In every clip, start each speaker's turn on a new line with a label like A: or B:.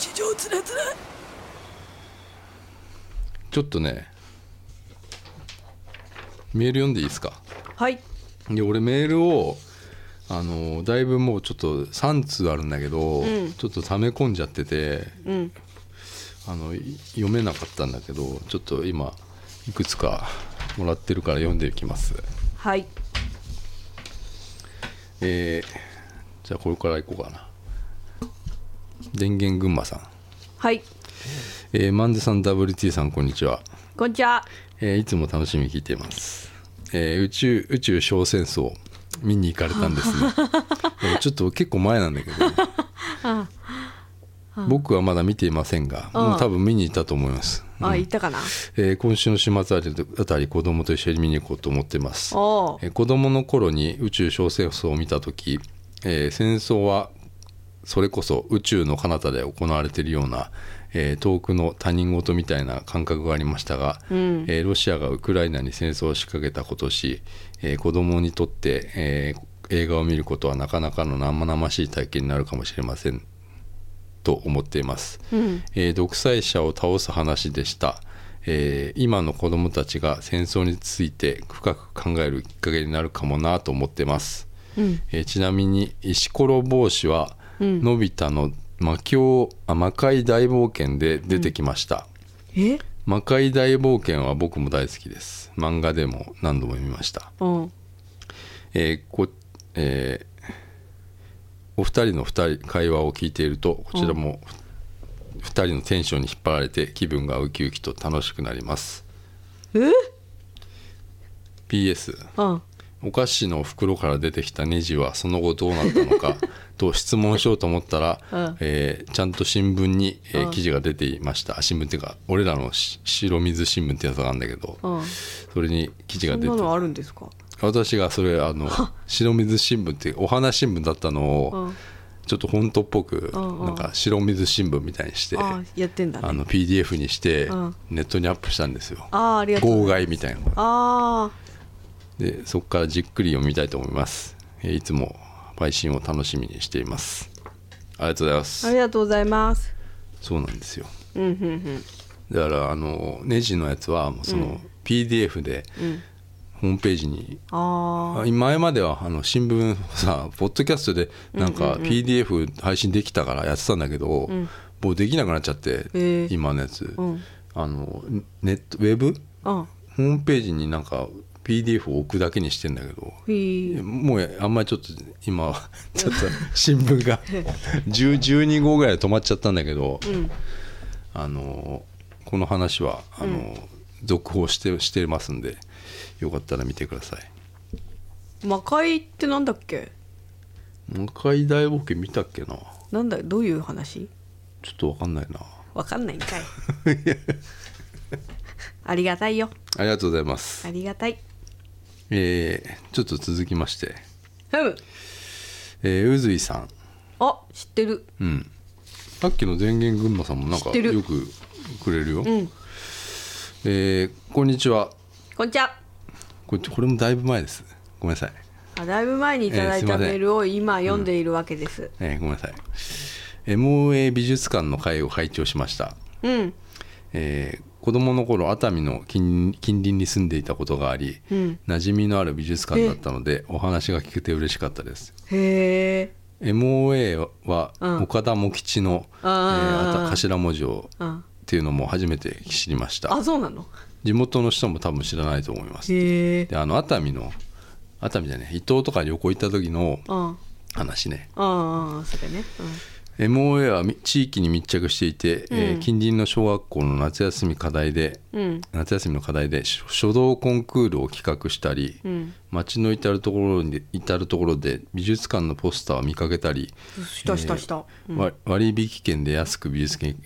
A: 地上つらつら。
B: ちょっとねメール読んでいいですか？
A: はい。
B: で俺メールをあのだいぶもうちょっと3通あるんだけど、
A: うん。
B: ちょっと溜め込んじゃってて
A: うん。
B: あのい読めなかったんだけどちょっと今いくつかもらってるから読んでいきます。
A: はい。
B: えーじゃあこれからいこうかな電源群馬さん、
A: はい。
B: えー、マンデさん WT さんこんにちは、
A: こんにちは。
B: えーいつも楽しみに聞いています、えー宇宙宇宙小戦争見に行かれたんですね。えーちょっと結構前なんだけど 僕はまだ見ていませんがもう多分見に行ったと思います、
A: あ行ったかな？
B: えー今週の週末あたり子供と一緒に見に行こうと思ってます。えー子供の頃に宇宙小戦争を見た時、えー戦争はそれこそ宇宙の彼方で行われているような、えー遠くの他人事みたいな感覚がありましたが、
A: うん。
B: えーロシアがウクライナに戦争を仕掛けた今年、えー子供にとって、えー映画を見ることはなかなかの生々しい体験になるかもしれません。と思っています、
A: うん。
B: えー独裁者を倒す話でした、えー今の子供たちが戦争について深く考えるきっかけになるかもなと思ってます、
A: うん。
B: えーちなみに石ころ帽子は、
A: うん
B: のび太の魔境あ魔界大冒険で出てきました、
A: え？
B: 魔界大冒険は僕も大好きです。漫画でも何度も見ました。
A: うん。
B: えーこえーお二人の二人会話を聞いているとこちらも二人のテンションに引っ張られて気分がウキウキと楽しくなります。
A: え
B: ？PS
A: うん
B: お菓子の袋から出てきたネジはその後どうなったのか と質問しようと思ったら、
A: うん。
B: えーちゃんと新聞に、えー
A: うん。
B: 記事が出ていました。あ新聞っていうか俺らのし白水新聞ってやつがあるんだけど、
A: うん。
B: それに記事が出て。
A: そんなのあるんですか？
B: 私がそれあの 白水新聞っていうお花新聞だったのを、
A: うん。
B: ちょっと本当っぽく
A: うんうん。
B: なんか白水新聞みたいにして
A: ああやってんだね。
B: あの PDF にして
A: うん。
B: ネットにアップしたんですよ。
A: ああありがとう
B: 号外みたいな
A: あ
B: でそこからじっくり読みたいと思います。えーいつも配信を楽しみにしています。ありがとうございま
A: ああ
B: す
A: りがとうございます。
B: そうなんですよ。
A: うんうん
B: だからあのネジのやつはその PDF で
A: うんうん。
B: ホームページに
A: ああ
B: 前まではあの新聞さ ポッドキャストでなんか PDF 配信できたからやってたんだけど、
A: ん。
B: もうできなくなっちゃって、
A: へえ
B: 今のやつ、
A: うん。
B: あのネットウェブ？
A: うん。
B: ホームページになんか PDF を置くだけにしてんだけどもうあんまりちょっと今はちょっと新聞が 10 12号ぐらいで止まっちゃったんだけど、
A: うん。
B: あのこの話はあの、続報してしてますんでよかったら見てください。
A: 魔界ってなんだっけ？
B: 魔界大冒険見たっけな？
A: なんだどういう話？
B: ちょっとわかんないな。
A: わかんないんかい。ありがたいよ。
B: ありがとうございます。
A: ありがたい
B: えーちょっと続きまして。
A: ふむ
B: えー宇髄さん。
A: あ知ってる。
B: うん。さっきの電源群馬さんもなんかよくくれるよ、
A: うん。
B: えーこんにちは。
A: こんにちは。
B: これこれもだいぶ前です。ごめんなさい、
A: あだいぶ前にいただいたメールを今読んでいるわけです。
B: えーごめんなさい。MOA 美術館の会を拝聴しました、
A: うん。
B: えー子供の頃熱海の近近隣に住んでいたことがあり、
A: うん。
B: 馴染みのある美術館だったのでお話が聞けて嬉しかったです。
A: へえ
B: MOA は
A: うん。
B: 岡田茂吉の、えー頭文字を
A: うん。
B: っていうのも初めて知りました。
A: あそうなの？
B: 地元の人も多分知らないと思います。
A: へえ
B: であの熱海の熱海じゃない伊東とか旅行行った時の
A: うん。
B: 話ね。
A: ああそれね
B: MOA はみ地域に密着していて、えー近隣の小学校の夏休み課題で
A: うん。うん
B: 夏休みの課題で書書道コンクールを企画したり、
A: うん。
B: 街の至る所に至る所で美術館のポスターを見かけたり、
A: したしたした。
B: 割引券で安く美術館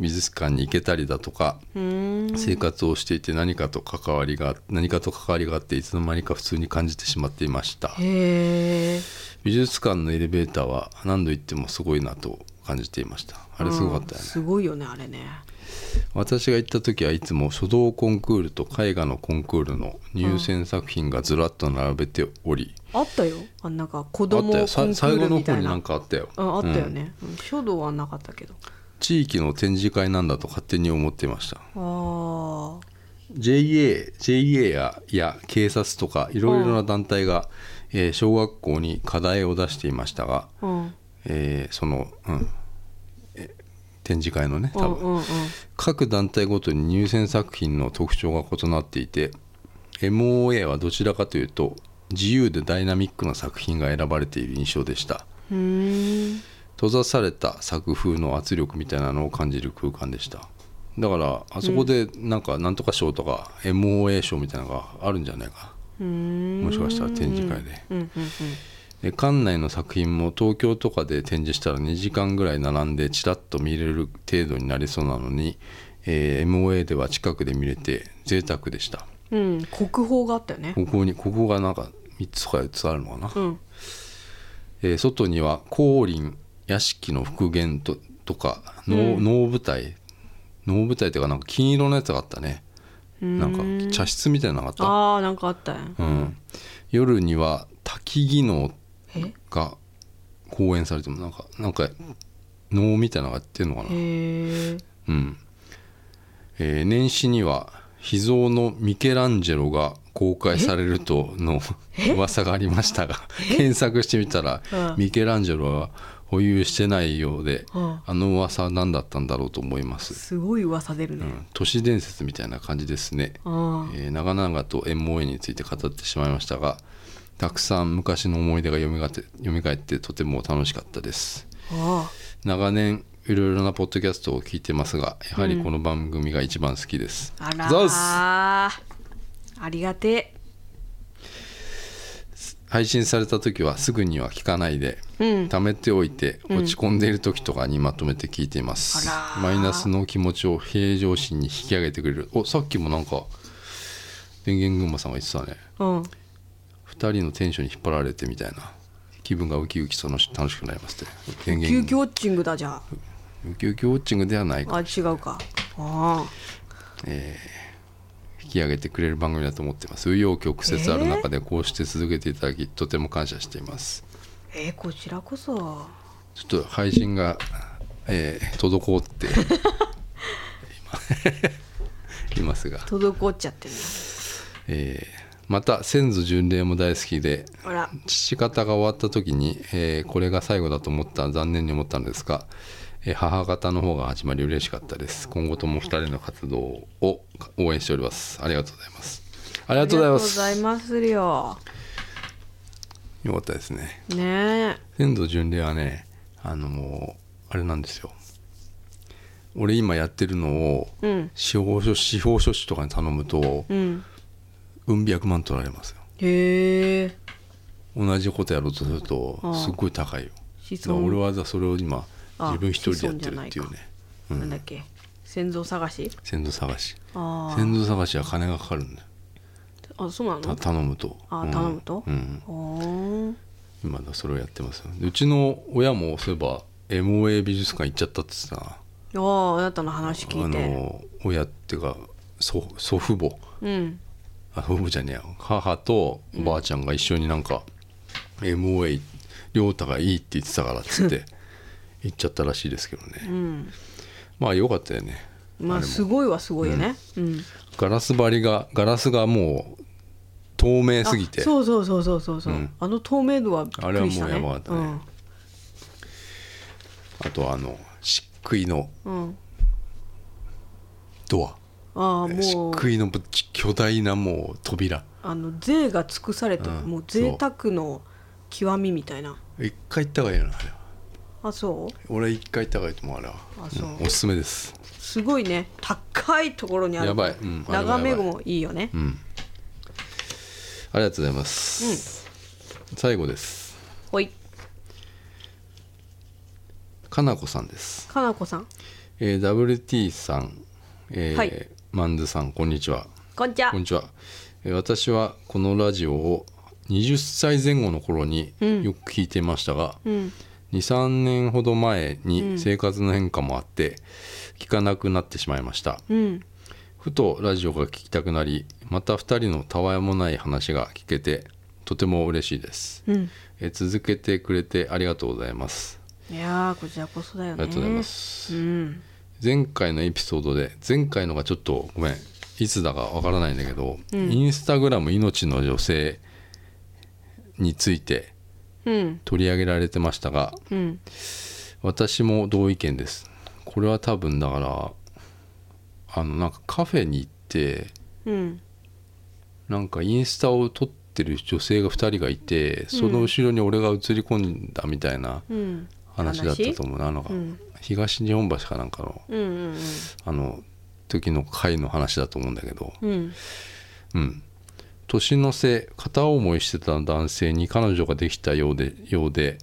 B: 美術館に行けたりだとか、生活をしていて何かと関わりが何かと関わりがあっていつの間にか普通に感じてしまっていました。美術館のエレベーターは何度行ってもすごいなと感じていました。あれすごかったよね、
A: すごいよねあれね
B: 私が行った時はいつも書道コンクールと絵画のコンクールの入選作品がずらっと並べており、
A: あったよ。あなんか子供コンクールみたいな。
B: 方になんかあったよ。
A: うんあったよね、うん。書道はなかったけど。
B: 地域の展示会なんだと勝手に思っていました。
A: あ
B: JA, JA やや警察とかいろいろな団体が、えー小学校に課題を出していましたが、
A: あうん。
B: えーその、うん。え展示会のね
A: う
B: 多分、
A: んうん。うん
B: 各団体ごとに入選作品の特徴が異なっていて MOA はどちらかというと自由でダイナミックな作品が選ばれている印象でした。閉ざされた作風の圧力みたいなのを感じる空間でした。だからあそこでなんかなんとか賞とか MOA 賞みたいなのがあるんじゃないか。もしかしたら展示会で。
A: うんうんうん
B: で館内の作品も東京とかで展示したら2時間ぐらい並んでちらっと見れる程度になりそうなのに、えー MOA では近くで見れて贅沢でした。
A: うん。国宝があったよね。
B: ここにここがなんか3つか4つあるのかな、
A: うん。
B: えー外には光林屋敷の復元ととか能,、能舞台。能舞台っていうかなんか金色のやつがあったね。なんか茶室みたいなのがあった。
A: ああなんかあったよ。
B: うん、夜には滝技能
A: え
B: が公演されてもなんかなんか能みたいなのがやってるのかな。うん、えー年始には秘蔵のミケランジェロが公開されるとの噂がありましたが検索してみたら
A: うん。
B: ミケランジェロは保有してないようで
A: うん。
B: あの噂は何だったんだろうと思います、
A: すごい噂出るね。
B: うん、都市伝説みたいな感じですね。えー長々と MOA について語ってしまいましたがたくさん昔の思い出が蘇って蘇ってとても楽しかったです。
A: あ
B: 長年いろいろなポッドキャストを聞いてますがやはりこの番組が一番好きです、
A: あら
B: ざっす。
A: あありがて
B: 配信された時はすぐには聞かないで、
A: うん。
B: 貯めておいて落ち込んでいる時とかにまとめて聞いています、
A: あら
B: マイナスの気持ちを平常心に引き上げてくれるおさっきもなんか電源群馬さんが言ってたね
A: うん
B: 2人のテンションに引っ張られてみたいな。気分がウキウキ楽し楽しくなりますって。電
A: 救
B: 源
A: 急ウォッチングだじゃ
B: ウキウキウォッチングではないか
A: ああ違うかあ
B: 引き上げてくれる番組だと思っています紆余曲折ある中でこうして続けていただきとても感謝しています
A: あえー、こちらこそ
B: ちょっと配信が、えー滞って今いますが、
A: 滞っちゃってる
B: えーまた先祖巡礼も大好きで父方が終わった時に、えーこれが最後だと思った残念に思ったんですが、えー母方の方が始まり嬉しかったです。今後とも2人の活動を応援しております。ありがとうございます。ありがとうございます。
A: ありがとうございますよ
B: よかったですね。
A: ね。え
B: 先祖巡礼はねあのあれなんですよ。俺今やってるのを
A: うん。
B: 司法書司法書士とかに頼むと
A: うん
B: うん百万取られますよ。
A: へえ。
B: 同じことやろうとすると
A: ああ。
B: すっごい高いよ。
A: 子
B: だから
A: 孫
B: 俺はそれを今
A: あ
B: 自分一人でやってるっていうね。
A: なん。だっけ？先祖探し？
B: 先祖探し。
A: あ
B: 先祖探しは金がかかるんだよ。
A: ああそうな
B: た
A: の
B: 頼むと。
A: あ
B: うん
A: 頼むと？
B: うん。今だそれをやってますうちの親もそういえば MOA 美術館行っちゃったって言ってたな。
A: あああなたの話聞
B: あ
A: いて。
B: の親っていうか祖祖父母。
A: うん
B: あ祖父母じゃねえや母とおばあちゃんが一緒になんか、MOA 亮太がいいって言ってたからっつって 行っちゃったらしいですけどね、
A: うん。
B: まあよかったよね。
A: まあすごいはすごいよね。うん。
B: ガラス張りがガラスがもう透明すぎて。
A: あそうそうそうそうそう。そう
B: うん。
A: あの透明度はね。
B: あれはもうやばかったね。あとあの漆喰の
A: うんうん。
B: ドア
A: ああ
B: 漆
A: もう。
B: 喰の巨大なもう扉。
A: あの税が尽くされてる
B: うん
A: もう贅沢の極みみたいな。
B: 一回行った方がいいよなあれは。
A: あそう？
B: 俺一回行った方がいいと思うあれは。
A: あそう。
B: うんおすすめです。
A: すごいね。高いところにある。
B: やばい。うんあれはやばい。
A: 眺めもいいよね。
B: うん。ありがとうございます、最後です。
A: ほい。
B: かなこさんです、
A: かなこさん。
B: えー WT さん、えー
A: はい
B: マンズさんこんにちは。
A: こんにちは。
B: こんにちは、えー私はこのラジオを20歳前後の頃に
A: うん。
B: よく聞いていましたが、
A: うん。
B: 23年ほど前に生活の変化もあって聞かなくなってしまいました、
A: うん。
B: ふとラジオが聞きたくなりまた2人のたわいもない話が聞けてとても嬉しいです、
A: うん。
B: えー続けてくれてありがとうございます。
A: いやーこちらこそだよね。
B: ありがとうございます。
A: うん
B: 前回のエピソードで前回のがちょっとごめんいつだかわからないんだけど、インスタグラム命の女性について
A: うん。
B: 取り上げられてましたが
A: うん。
B: 私も同意見です。これは多分だからあのなんかカフェに行って
A: うん。
B: なんかインスタを撮ってる女性が2人がいてその後ろに俺が映り込んだみたいな
A: うん
B: 話だったと思うな。あの、
A: うん。
B: 東日本橋かなんかの
A: うんうん
B: あの時の回の話だと思うんだけど。
A: うん。
B: うん。年の瀬片思いしてた男性に彼女ができたようでようで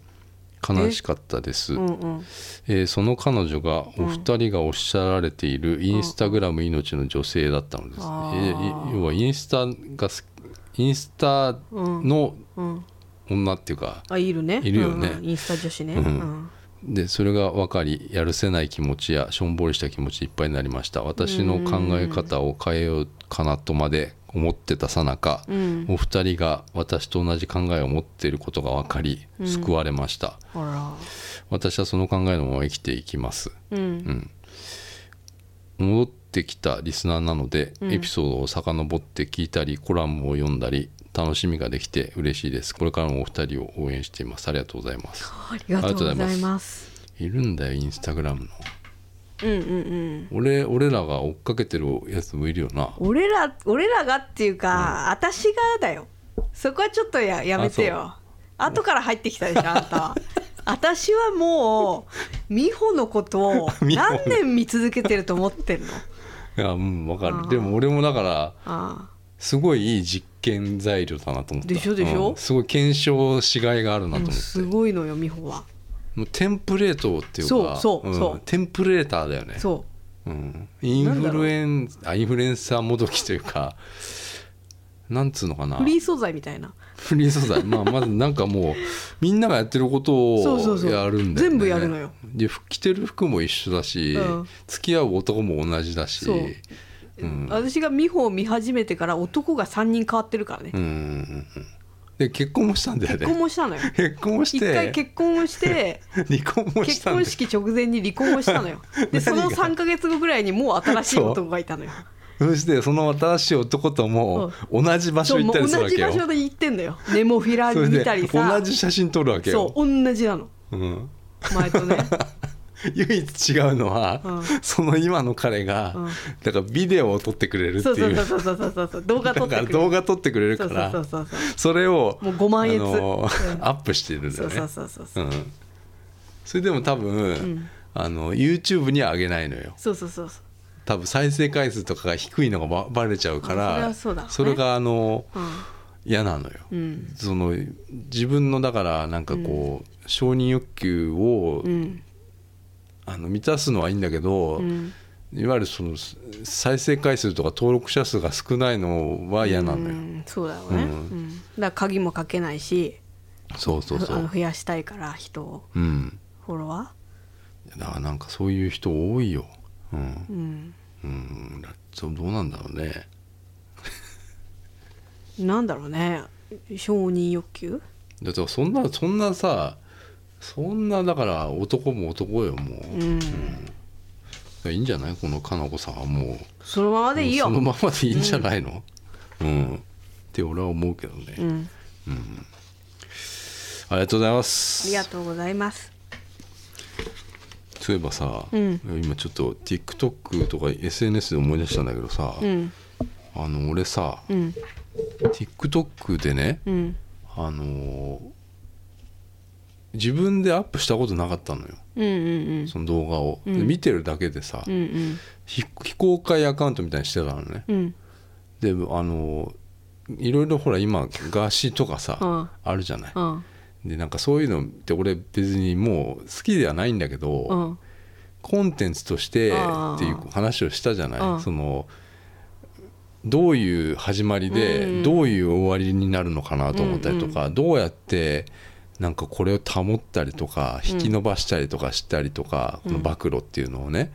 B: 悲しかったです、
A: うんうん。
B: えーその彼女がお二人がおっしゃられているインスタグラム命の女性だったのです、
A: あ
B: えーい要はインスタがインスタの
A: うん
B: 女っていうか、
A: あいるね。
B: いるよね。
A: うんうん。インスタ女子ね。
B: うん。
A: うん。
B: でそれが分かりやるせない気持ちやしょんぼりした気持ちいっぱいになりました。私の考え方を変えようかなとまで思ってたさなか、
A: うん。
B: お二人が私と同じ考えを持っていることが分かり救われました、
A: あ
B: 私はその考えのまま生きていきます。
A: らうん。
B: 戻ってきたリスナーなので、エピソードを遡って聞いたりコラムを読んだり楽しみができて嬉しいです。これからもお二人を応援しています。ありがとうございます。
A: ありがとうございます。
B: いるんだよインスタグラムの。
A: うんうんうん。
B: 俺俺らが追っかけてるやつもいるよな。
A: 俺ら俺らがっていうか、私がだよ。そこはちょっとややめてよ。後から入ってきたでしょあんたは。私はもう美穂のことを 何年見続けてると思ってんの？
B: いやうんわかる。でも俺もだから
A: あ
B: すごいいい実験材料だなと思った。
A: でしょでしょ？
B: うん。すごい検証しがいがあるなと思って。
A: すごいのよ美穂は。
B: もうテンプレートっていうか
A: そうそう
B: うん。テンプレーターだよね。
A: そ
B: う。ん、インフルエンあインフルエンサーもどきというか なんつうのかな。
A: うフリー素材みたいな。
B: フリー素材。まあまずなんかもうみんながやってることをやるんだよね。
A: 全部やるのよ。
B: で服着てる服も一緒だし、
A: うん。
B: 付き合う男も同じだし
A: そう
B: うん。
A: 私が美穂を見始めてから男が3人変わってるからね。
B: うんで結婚もしたんだよね。
A: 結婚もしたのよ。
B: 結婚もし
A: 一回
B: て
A: 結婚をして
B: 離婚もし
A: 結婚式直前に離婚をしたのよ。でその
B: 何が
A: ？3か月後ぐらいにもう新しい男がいたのよ。
B: そしてその新しい男とも同じ場所行ったりするわけよ。
A: 場所で行ってんだよ。ネモフィラ見たりさ。
B: 同じ写真撮るわけよ。
A: そう同じなの。
B: うん。
A: 前とね
B: 唯一違うのは、
A: うん。
B: その今の彼が、
A: うん。
B: だからビデオを撮ってくれるっていう。
A: そうそうそうそうそう動画撮ってくれる。
B: 動画撮ってくれるから
A: そ
B: れを
A: もう5万円うん。
B: アップしてるんだよね。
A: そ
B: れでも多分、
A: ん。
B: あの YouTube には上げないのよ。
A: そうそうそうそう。
B: 多分再生回数とかが低いのがばバレちゃうか
A: あそれ
B: ら
A: はそうだ。ね
B: それがあの
A: うん。
B: 嫌なのよ、
A: うん。
B: その自分のだからなんかこう、承認欲求を、
A: うん
B: あの満たすのはいいんだけど、
A: うん。
B: いわゆるその再生回数とか登録者数が少ないのは嫌なのよ、
A: うんそうだよね、
B: うん。
A: うん。だから鍵もかけないし
B: そうそうそう。
A: 増やしたいから人を。
B: うん。
A: フォロワ
B: だからなんかそういう人多いよ。うん。
A: ーうん。
B: うん。どうなんだろうね。
A: なんだろうね。承認欲求？
B: だってそんなそんなさそんなだから男も男よもう、
A: うん。
B: いいんじゃない？このかなこさんはもう。
A: そのままでいいよ。
B: そのままでいいんじゃないの？うん、って俺は思うけどね、
A: うん。
B: ありがとうございま
A: あ
B: す
A: りがとうございます。
B: そういえばさ、
A: うん。
B: 今ちょっと TikTok とか SNS で思い出したんだけどさ、
A: うん。
B: あの俺さ、
A: うん。
B: TikTok でね
A: うん。
B: あのー自分でアップしたことなかったのよ。
A: うんうん
B: その動画を、
A: うん。
B: で見てるだけでさ、
A: うんうん。
B: 非非公開アカウントみたいにしてたのね。
A: うん。
B: であのーいろいろほら今ガーシーとかさ、
A: うん。
B: あるじゃない、
A: うん。
B: でなんかそういうのって俺別にもう好きではないんだけど、
A: うん。
B: コンテンツとしてっていう話をしたじゃない、
A: うん。
B: そのどういう始まりで
A: うん
B: どういう終わりになるのかなと思ったりとか、どうやってなんかこれを保ったりとか引き伸ばしたりとかしたりとか、この暴露っていうのをね。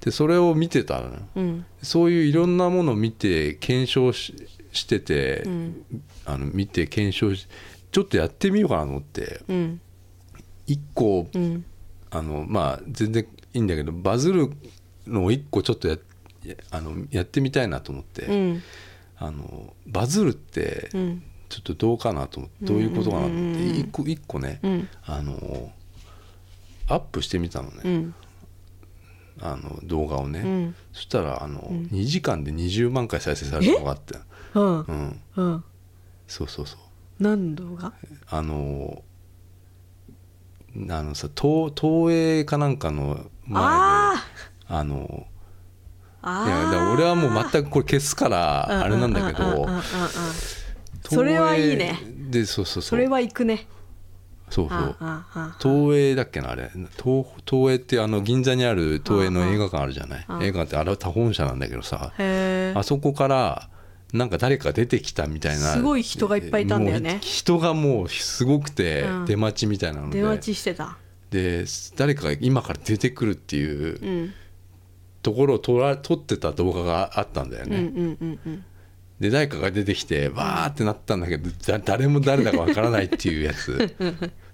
B: でそれを見てたのよ。
A: うん。
B: そういういろんなものを見て検証ししてて、
A: うん。
B: あの見て検証しちょっとやってみようかなと思って。
A: うん。
B: 一個
A: うん。
B: あのまあ全然いいんだけどバズるのを一個ちょっとややあのやってみたいなと思って、
A: うん。
B: あのバズるって
A: うん
B: ちょっとどうかなと思ってどういうことかなって一個一個ね、
A: うん。
B: あのアップしてみたのね、
A: うん。
B: あの動画をね、
A: うん。
B: そしたらあの、2時間で20万回再生されたのがあって。
A: うん。
B: うん。
A: うん。
B: そうそうそう。
A: 何の動画？
B: あのあのさ東東映かなんかの前で
A: あ
B: あの
A: あ
B: いや俺はもう全くこれ消すからあれなんだけど
A: それはいいね。
B: でそうそうそ
A: そうれは行くね。
B: そうそう。東映だっけなあれ？東東映ってあの銀座にある東映の映画館あるじゃない？映画館ってあれは他本社なんだけどさ。あそこからなんか誰か出てきたみたいな。
A: すごい人がいっぱいいたんだよね。
B: 人がもうすごくて
A: うん。
B: 出待ちみたいなので、
A: 出待ちしてた。
B: で誰かが今から出てくるっていう
A: うん。
B: ところを撮ら撮ってた動画があったんだよ
A: うんうん
B: ね、
A: うんうん
B: で誰かが出てきてわーってなったんだけどだ誰も誰だかわからないっていうやつ。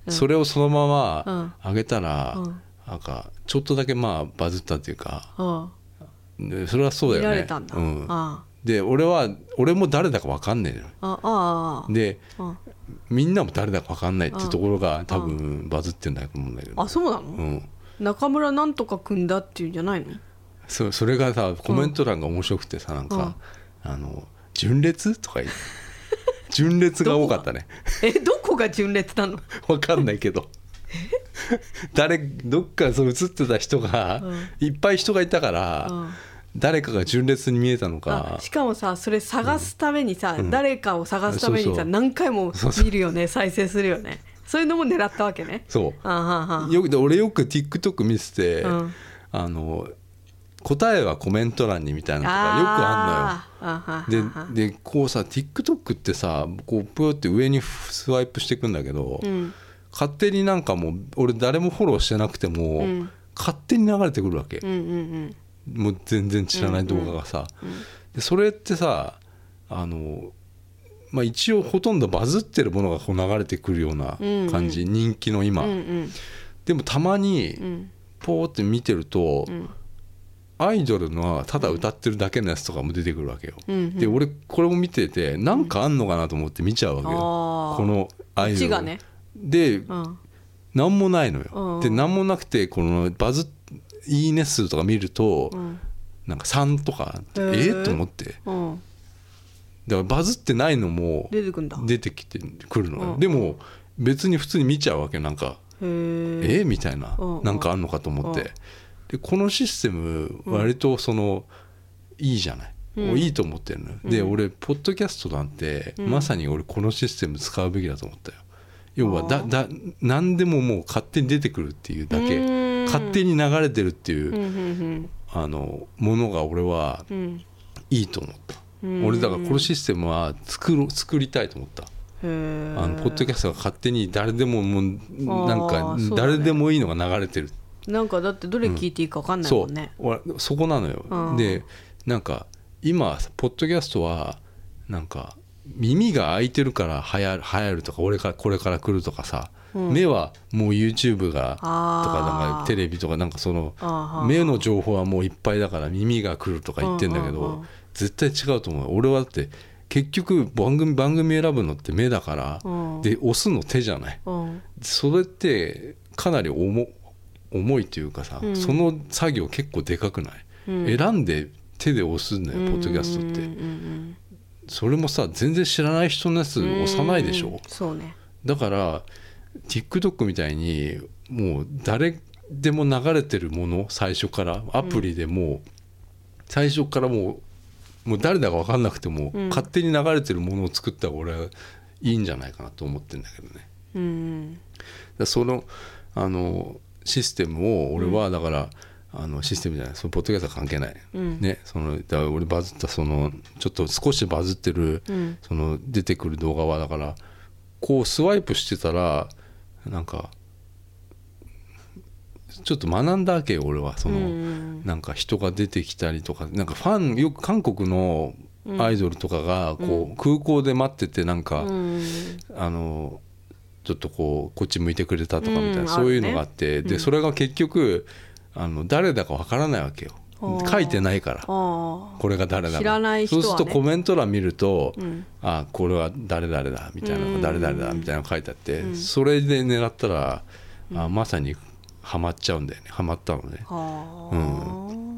B: それをそのまま上げたら、
A: うん。
B: なんかちょっとだけまあバズったっていうか。
A: あ
B: でそれはそうだ
A: 見
B: よね。
A: られたんだ。
B: うん、
A: あ
B: で俺は俺も誰だかわかんねえので
A: あ
B: みんなも誰だかわかんないっていうところが多分バズってんだと思うんだけど。
A: あそうなの？
B: うん。
A: 中村なんとか組んだっていうんじゃないの？
B: そそれがさコメント欄が面白くてさなんか、あの純烈？とか言う。純烈が多かったね。
A: えどこが純烈なの？
B: わかんないけど。誰どっかそう映ってた人が、いっぱい人がいたから、
A: うん。
B: 誰かが純烈に見えたの
A: あ
B: か
A: しかもさそれ探すためにさ、
B: ん。
A: 誰かを探すためにさ何回も見るよね再生するよね。そういうのも狙ったわけね。
B: そう。
A: あはは
B: よくで俺よく TikTok 見てて、
A: うん。
B: あの答えはコメント欄にみたいなのとかよくあんのよ。ででこうさ TikTok ってさこうプーって上にスワイプしていくんだけど、
A: うん。
B: 勝手になんかもう俺誰もフォローしてなくても、
A: うん。
B: 勝手に流れてくるわけ、
A: うんうん
B: もう全然知らない動画がさ、でそれってさあの、まあ、一応ほとんどバズってるものがこう流れてくるような感じ、人気の今、
A: うんうん。
B: でもたまに
A: うん。
B: ポーって見てると、
A: ん
B: アイドルのただ歌ってるだけのやつとかも出てくるわけよ、
A: うんうん。
B: で俺これも見ててなんかあんのかなと思って見ちゃうわけよ、このアイドル。
A: がね。
B: で
A: うん。
B: 何もないのよ、
A: うん
B: で何もなくてこのバズいいね数とか見ると、
A: うん。
B: なんか3とかえ
A: へー。
B: ー、と思って。
A: うん。
B: だからバズってないのも
A: 出て
B: きてくるのよ、
A: うん。
B: でも別に普通に見ちゃうわけなんか。
A: え
B: えー、みたいな、
A: うん。
B: なんかあんのかと思って、
A: うん
B: でこのシステム割とその、いいじゃない、
A: うん。
B: いいと思ってるのよ、で俺ポッドキャストなんて、まさに俺このシステム使うべきだと思ったよ。要はだだ何でももう勝手に出てくるっていうだけ。
A: うん。
B: 勝手に流れてるっていう、
A: うんうん
B: あのものが俺は
A: うん。うん
B: いいと思った、
A: うん。
B: 俺だからこのシステムは作ろ作りたいと思った、あのポッドキャストが勝手に誰でももうなん
A: あ
B: か誰でもいいのが流れてる
A: なんかだってどれ聞いていいか分かんない
B: そう
A: もんね、
B: 俺そこなのよ、
A: うん。
B: でなんか今ポッドキャストはなんか耳が開いてるから流行る流行るとか俺からこれから来るとかさ、
A: うん。
B: 目はもう YouTube がとかなんかテレビとかなんかその目の情報はもういっぱいだから耳が来るとか言ってんだけど、絶対違うと思う俺はだって結局番組番組選ぶのって目だから、
A: うん。
B: で押すの手じゃない。
A: うん。
B: それってかなり重重いというかさ、
A: うん。
B: その作業結構でかくない、
A: うん。
B: 選んで手で押すんだよ、ポッドキャストって、
A: うんうん
B: それもさ全然知らない人のやつ
A: うん。
B: 押さないでしょ、
A: そうね。
B: だから TikTok みたいにもう誰でも流れてるもの最初からアプリでもう最初からもうもう誰だか分かんなくても、
A: うん。
B: 勝手に流れてるものを作った方が俺はいいんじゃないかなと思ってるんだけどね。
A: うん
B: だそのあのシステムを俺はだから、あのシステムじゃない。そのポッドキャストは関係ない、
A: うん。
B: ね。そのだ俺バズったそのちょっと少しバズってる、
A: うん。
B: その出てくる動画はだからこうスワイプしてたらなんかちょっと学んだわけよ俺は。その、
A: うん
B: なんか人が出てきたりとか。なんかファンよく韓国のアイドルとかがこう、空港で待っててなんか、
A: うん。
B: あのちょっとこうこっち向いてくれたとかみたいな、
A: うん
B: そういうのがあってでそれが結局あの誰だかわからないわけよ。書いてないから。
A: あ
B: これが誰だか。
A: ね。
B: そうするとコメント欄見ると、
A: ん。
B: あこれは誰々だみたいな、
A: うん。
B: 誰々だみたいなの書いてあって、それで狙ったら、あまさにハマっちゃうんだよね。ハマったのね。
A: あは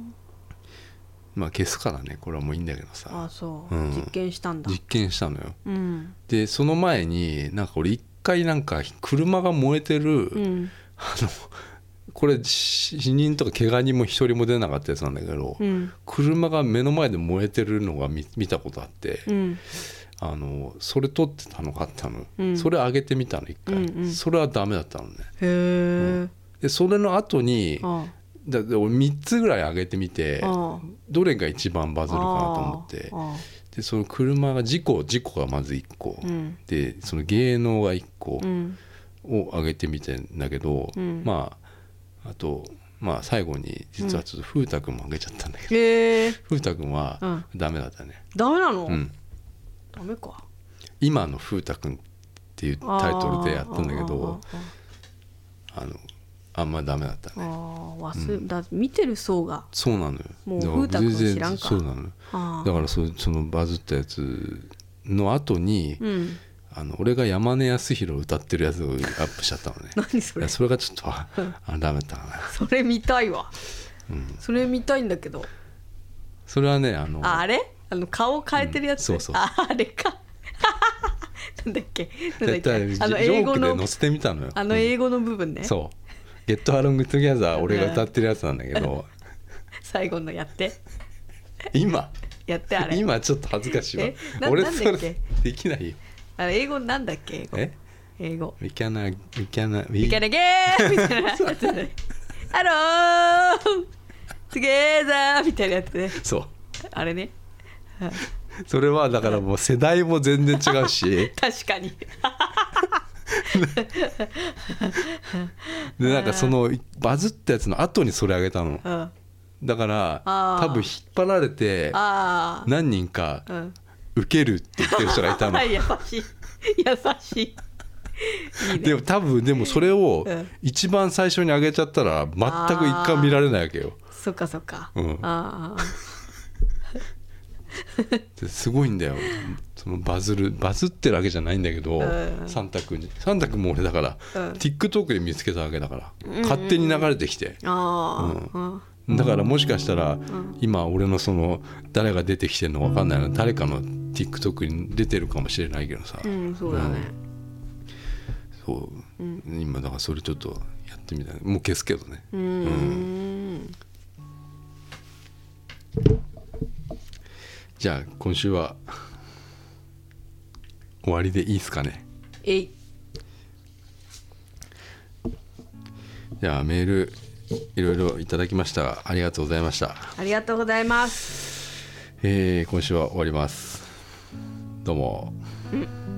B: まあ消すからね。これはもういいんだけど
A: あ
B: さ。
A: あそう、
B: うん。
A: 実験したんだ。
B: 実験したのよ。
A: うん。
B: でその前になんか俺一回なんか車が燃えてる、
A: うん。
B: あのこれ死死人とか怪我人も一人も出なかったやつなんだけど、
A: うん。
B: 車が目の前で燃えてるのが見見たことあって、
A: うん。
B: あのそれ撮ってたのがあったの、
A: うん。
B: それ上げてみたの一回、
A: うんうん。
B: それはダメだったのね。
A: へえ、
B: でそれの後に
A: あ
B: だで俺3つぐらい上げてみて
A: あ
B: どれが一番バズるかなと思って。
A: あ
B: でその車が事故事故がまず1個、
A: うん。
B: でその芸能が1個
A: うん。
B: を上げてみてんだけど、
A: うん。
B: まああとまあ最後に実はちょっと風太くんも上げちゃったんだけど、
A: へえ
B: 風太くんは
A: うん。
B: ダメだったね、
A: ダメなの、
B: うん、
A: ダメか。
B: 今の風太くんっていうタイトルでやったんだけど
A: あ
B: あのあんまダメだった
A: ああ
B: ね
A: あ忘れ、だ見てる層が。
B: そうなのよ。
A: もう風太くん
B: 全然
A: 知らんか
B: そうなのよ。だからそそのバズったやつの後に、
A: うん。
B: あの俺が山根康弘歌ってるやつをアップしちゃったのね。
A: 何それ。
B: それがちょっと ああダメだったかな
A: それ見たいわ、
B: うん。
A: それ見たいんだけど。
B: それはねあの
A: ああれ？あの顔変えてるやつ、
B: うんそうそう。
A: ああれか。なんだっけ？なんだっけ？あの英語の
B: クで載せてみたのよ。
A: あの英語の部分ね、
B: そう「ゲットアロングトゥギャザー」俺が歌ってるやつなんだけど。
A: 最後のやって。
B: 今？
A: やってあれ。
B: 今ちょっと恥ずかしいわ。俺それできないよ。
A: あれ英語なんだっけ？英語
B: え
A: 英語。
B: We cannot We cannot
A: い
B: We
A: けなげーみたいな。やつねハロートゥゲーザーみたいなやつね。
B: そう。
A: あれね。
B: それはだからもう世代も全然違うし。
A: 確かに
B: でなんかそのバズったやつの後にそれあげたの。
A: うん。
B: だから多分引っ張られて
A: ああ
B: 何人か
A: うん。
B: 受けるって言ってる人がいたの。
A: 優しい。優しい。いいね。
B: でも多分でもそれを
A: うん。
B: 一番最初に上げちゃったら全く一回見られないわけよ。
A: そっかそっか、
B: うん。
A: ああ
B: ですごいんだよ。そのバズるバズってるわけじゃないんだけど、
A: うん。
B: サンタ君に。サンタ君も俺だから、
A: うん。
B: TikTok で見つけたわけだから、勝手に流れてきて、
A: うん。
B: だからもしかしたら、今俺のその誰が出てきてるのか分かんないの誰かの TikTok に出てるかもしれないけどさ、
A: うん、そうだね、
B: そう、今だからそれちょっとやってみたい。もう消すけどね、
A: うーん
B: じゃあ今週は終わりでいいですかね？
A: えい。
B: じゃあメールいろいろいただきました。ありがとうございました、
A: ありがとうございます。
B: えー今週は終わります。どうも。
A: うん